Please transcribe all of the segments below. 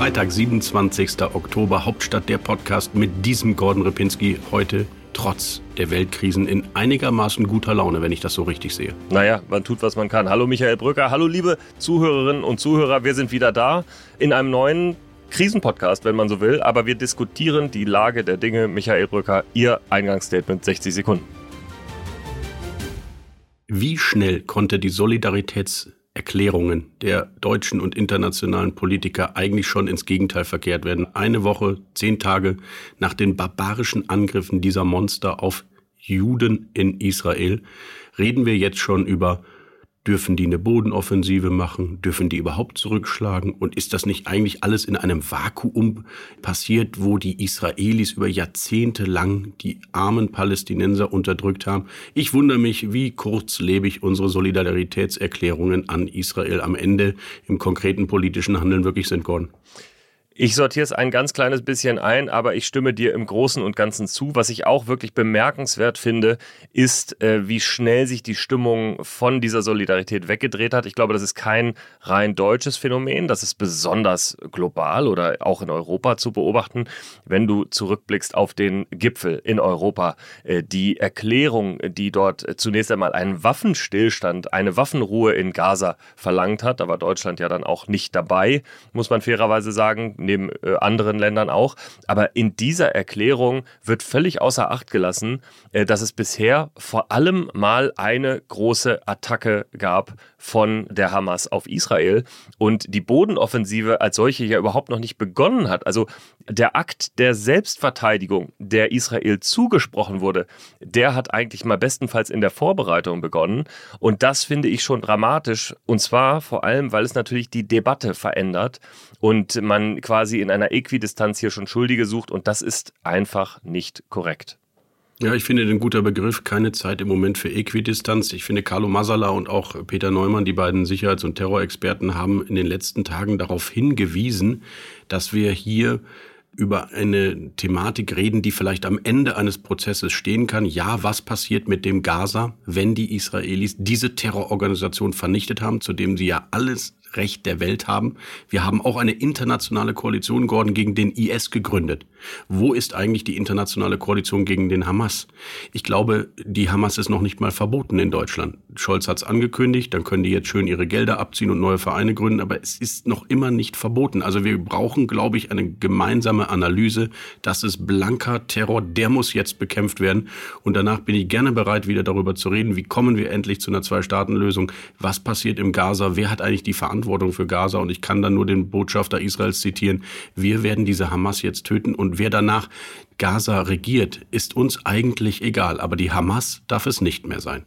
Freitag, 27. Oktober, Hauptstadt der Podcast mit diesem Gordon Ripinski heute trotz der Weltkrisen in einigermaßen guter Laune, wenn ich das so richtig sehe. Naja, man tut, was man kann. Hallo Michael Brücker, hallo liebe Zuhörerinnen und Zuhörer, wir sind wieder da in einem neuen Krisenpodcast, wenn man so will, aber wir diskutieren die Lage der Dinge. Michael Brücker, Ihr Eingangsstatement 60 Sekunden. Wie schnell konnte die Solidaritäts Erklärungen der deutschen und internationalen Politiker eigentlich schon ins Gegenteil verkehrt werden. Eine Woche, zehn Tage nach den barbarischen Angriffen dieser Monster auf Juden in Israel reden wir jetzt schon über Dürfen die eine Bodenoffensive machen? Dürfen die überhaupt zurückschlagen? Und ist das nicht eigentlich alles in einem Vakuum passiert, wo die Israelis über Jahrzehnte lang die armen Palästinenser unterdrückt haben? Ich wundere mich, wie kurzlebig unsere Solidaritätserklärungen an Israel am Ende im konkreten politischen Handeln wirklich sind, Gordon. Ich sortiere es ein ganz kleines bisschen ein, aber ich stimme dir im Großen und Ganzen zu. Was ich auch wirklich bemerkenswert finde, ist, äh, wie schnell sich die Stimmung von dieser Solidarität weggedreht hat. Ich glaube, das ist kein rein deutsches Phänomen. Das ist besonders global oder auch in Europa zu beobachten. Wenn du zurückblickst auf den Gipfel in Europa, äh, die Erklärung, die dort zunächst einmal einen Waffenstillstand, eine Waffenruhe in Gaza verlangt hat, da war Deutschland ja dann auch nicht dabei, muss man fairerweise sagen neben äh, anderen Ländern auch. Aber in dieser Erklärung wird völlig außer Acht gelassen, äh, dass es bisher vor allem mal eine große Attacke gab von der Hamas auf Israel und die Bodenoffensive als solche ja überhaupt noch nicht begonnen hat. Also der Akt der Selbstverteidigung, der Israel zugesprochen wurde, der hat eigentlich mal bestenfalls in der Vorbereitung begonnen. Und das finde ich schon dramatisch. Und zwar vor allem, weil es natürlich die Debatte verändert und man quasi in einer Äquidistanz hier schon Schuldige sucht. Und das ist einfach nicht korrekt. Ja, ich finde den guter Begriff. Keine Zeit im Moment für Äquidistanz. Ich finde, Carlo Masala und auch Peter Neumann, die beiden Sicherheits- und Terrorexperten, haben in den letzten Tagen darauf hingewiesen, dass wir hier über eine Thematik reden, die vielleicht am Ende eines Prozesses stehen kann. Ja, was passiert mit dem Gaza, wenn die Israelis diese Terrororganisation vernichtet haben, zu dem sie ja alles Recht der Welt haben. Wir haben auch eine internationale Koalition, Gordon, gegen den IS gegründet. Wo ist eigentlich die internationale Koalition gegen den Hamas? Ich glaube, die Hamas ist noch nicht mal verboten in Deutschland. Scholz hat es angekündigt, dann können die jetzt schön ihre Gelder abziehen und neue Vereine gründen, aber es ist noch immer nicht verboten. Also wir brauchen, glaube ich, eine gemeinsame Analyse. Das ist blanker Terror, der muss jetzt bekämpft werden. Und danach bin ich gerne bereit, wieder darüber zu reden, wie kommen wir endlich zu einer Zwei-Staaten-Lösung? Was passiert im Gaza? Wer hat eigentlich die Verantwortung? Verantwortung für Gaza. Und ich kann dann nur den Botschafter Israels zitieren. Wir werden diese Hamas jetzt töten und wer danach Gaza regiert, ist uns eigentlich egal. Aber die Hamas darf es nicht mehr sein.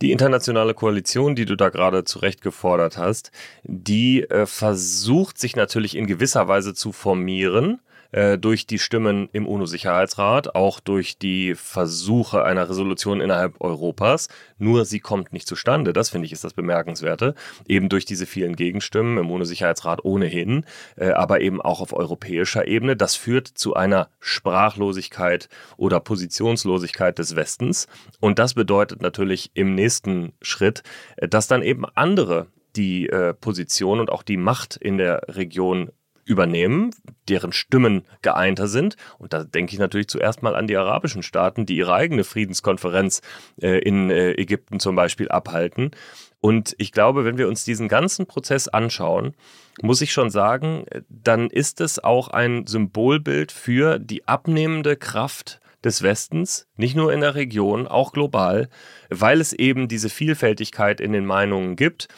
Die internationale Koalition, die du da gerade zurecht gefordert hast, die äh, versucht sich natürlich in gewisser Weise zu formieren äh, durch die Stimmen im UNO-Sicherheitsrat, auch durch die Versuche einer Resolution innerhalb Europas. Nur sie kommt nicht zustande. Das finde ich ist das Bemerkenswerte. Eben durch diese vielen Gegenstimmen im UNO-Sicherheitsrat ohnehin, äh, aber eben auch auf europäischer Ebene. Das führt zu einer Sprachlosigkeit oder Positionslosigkeit des Westens. Und das bedeutet natürlich im nächsten Schritt, äh, dass dann eben andere die äh, Position und auch die Macht in der Region übernehmen, deren Stimmen geeinter sind. Und da denke ich natürlich zuerst mal an die arabischen Staaten, die ihre eigene Friedenskonferenz äh, in äh, Ägypten zum Beispiel abhalten. Und ich glaube, wenn wir uns diesen ganzen Prozess anschauen, muss ich schon sagen, dann ist es auch ein Symbolbild für die abnehmende Kraft des Westens, nicht nur in der Region, auch global, weil es eben diese Vielfältigkeit in den Meinungen gibt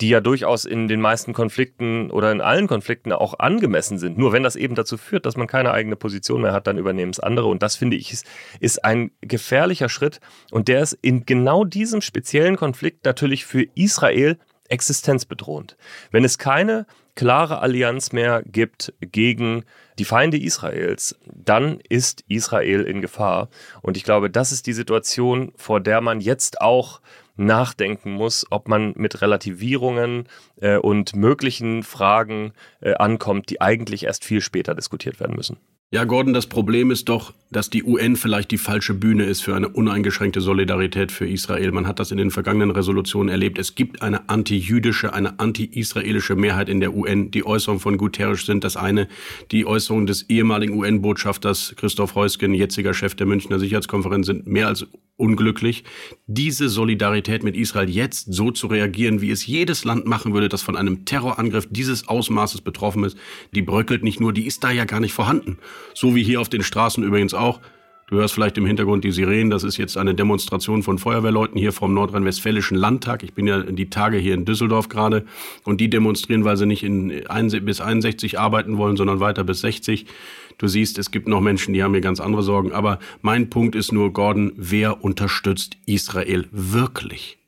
die ja durchaus in den meisten Konflikten oder in allen Konflikten auch angemessen sind. Nur wenn das eben dazu führt, dass man keine eigene Position mehr hat, dann übernehmen es andere. Und das finde ich ist, ist ein gefährlicher Schritt. Und der ist in genau diesem speziellen Konflikt natürlich für Israel existenzbedrohend. Wenn es keine klare Allianz mehr gibt gegen die Feinde Israels, dann ist Israel in Gefahr. Und ich glaube, das ist die Situation, vor der man jetzt auch nachdenken muss, ob man mit Relativierungen äh, und möglichen Fragen äh, ankommt, die eigentlich erst viel später diskutiert werden müssen. Ja, Gordon, das Problem ist doch, dass die UN vielleicht die falsche Bühne ist für eine uneingeschränkte Solidarität für Israel. Man hat das in den vergangenen Resolutionen erlebt. Es gibt eine anti-jüdische, eine anti-israelische Mehrheit in der UN. Die Äußerungen von Guterres sind das eine. Die Äußerungen des ehemaligen UN-Botschafters Christoph Heusgen, jetziger Chef der Münchner Sicherheitskonferenz, sind mehr als unglücklich. Diese Solidarität mit Israel jetzt so zu reagieren, wie es jedes Land machen würde, das von einem Terrorangriff dieses Ausmaßes betroffen ist, die bröckelt nicht nur, die ist da ja gar nicht vorhanden. So wie hier auf den Straßen übrigens auch. Du hörst vielleicht im Hintergrund die Sirenen. Das ist jetzt eine Demonstration von Feuerwehrleuten hier vom Nordrhein-Westfälischen Landtag. Ich bin ja die Tage hier in Düsseldorf gerade. Und die demonstrieren, weil sie nicht in ein, bis 61 arbeiten wollen, sondern weiter bis 60. Du siehst, es gibt noch Menschen, die haben hier ganz andere Sorgen. Aber mein Punkt ist nur, Gordon, wer unterstützt Israel wirklich?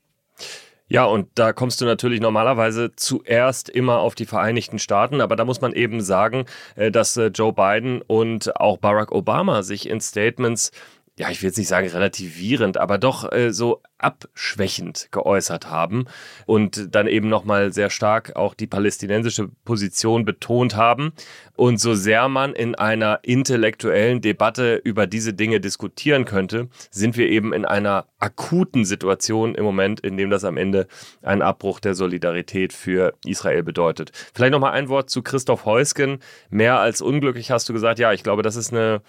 Ja, und da kommst du natürlich normalerweise zuerst immer auf die Vereinigten Staaten, aber da muss man eben sagen, äh, dass äh, Joe Biden und auch Barack Obama sich in Statements ja, ich will jetzt nicht sagen relativierend, aber doch äh, so abschwächend geäußert haben und dann eben nochmal sehr stark auch die palästinensische Position betont haben. Und so sehr man in einer intellektuellen Debatte über diese Dinge diskutieren könnte, sind wir eben in einer akuten Situation im Moment, in dem das am Ende einen Abbruch der Solidarität für Israel bedeutet. Vielleicht nochmal ein Wort zu Christoph Heusgen. Mehr als unglücklich hast du gesagt, ja, ich glaube, das ist eine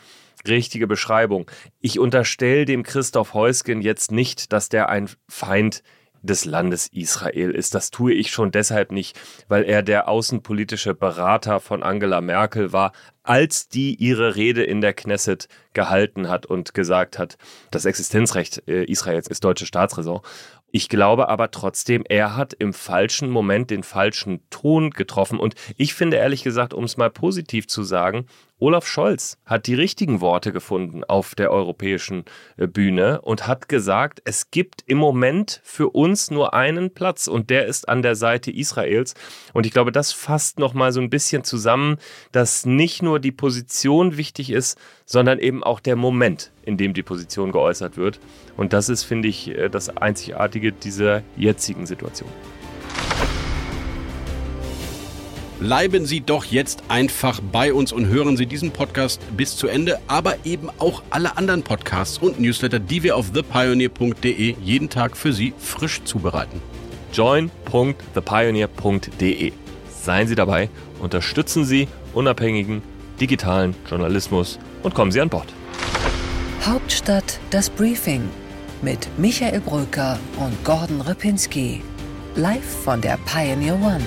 richtige Beschreibung. Ich unterstelle dem Christoph Heusgen jetzt nicht, dass der ein Feind des Landes Israel ist. Das tue ich schon deshalb nicht, weil er der außenpolitische Berater von Angela Merkel war, als die ihre Rede in der Knesset gehalten hat und gesagt hat, das Existenzrecht äh, Israels ist deutsche Staatsräson. Ich glaube aber trotzdem, er hat im falschen Moment den falschen Ton getroffen. Und ich finde ehrlich gesagt, um es mal positiv zu sagen, Olaf Scholz hat die richtigen Worte gefunden auf der europäischen äh, Bühne und hat gesagt, es gibt im Moment für uns nur einen Platz und der ist an der Seite Israels. Und ich glaube, das fasst noch mal so ein bisschen zusammen, dass nicht nur die Position wichtig ist, sondern eben auch der Moment, in dem die Position geäußert wird. Und das ist, finde ich, äh, das Einzigartige dieser jetzigen Situation. Bleiben Sie doch jetzt einfach bei uns und hören Sie diesen Podcast bis zu Ende, aber eben auch alle anderen Podcasts und Newsletter, die wir auf thepioneer.de jeden Tag für Sie frisch zubereiten. join.thepioneer.de. Seien Sie dabei, unterstützen Sie unabhängigen digitalen Journalismus und kommen Sie an Bord. Hauptstadt das Briefing mit Michael Brücker und Gordon Ripinski. Live von der Pioneer One.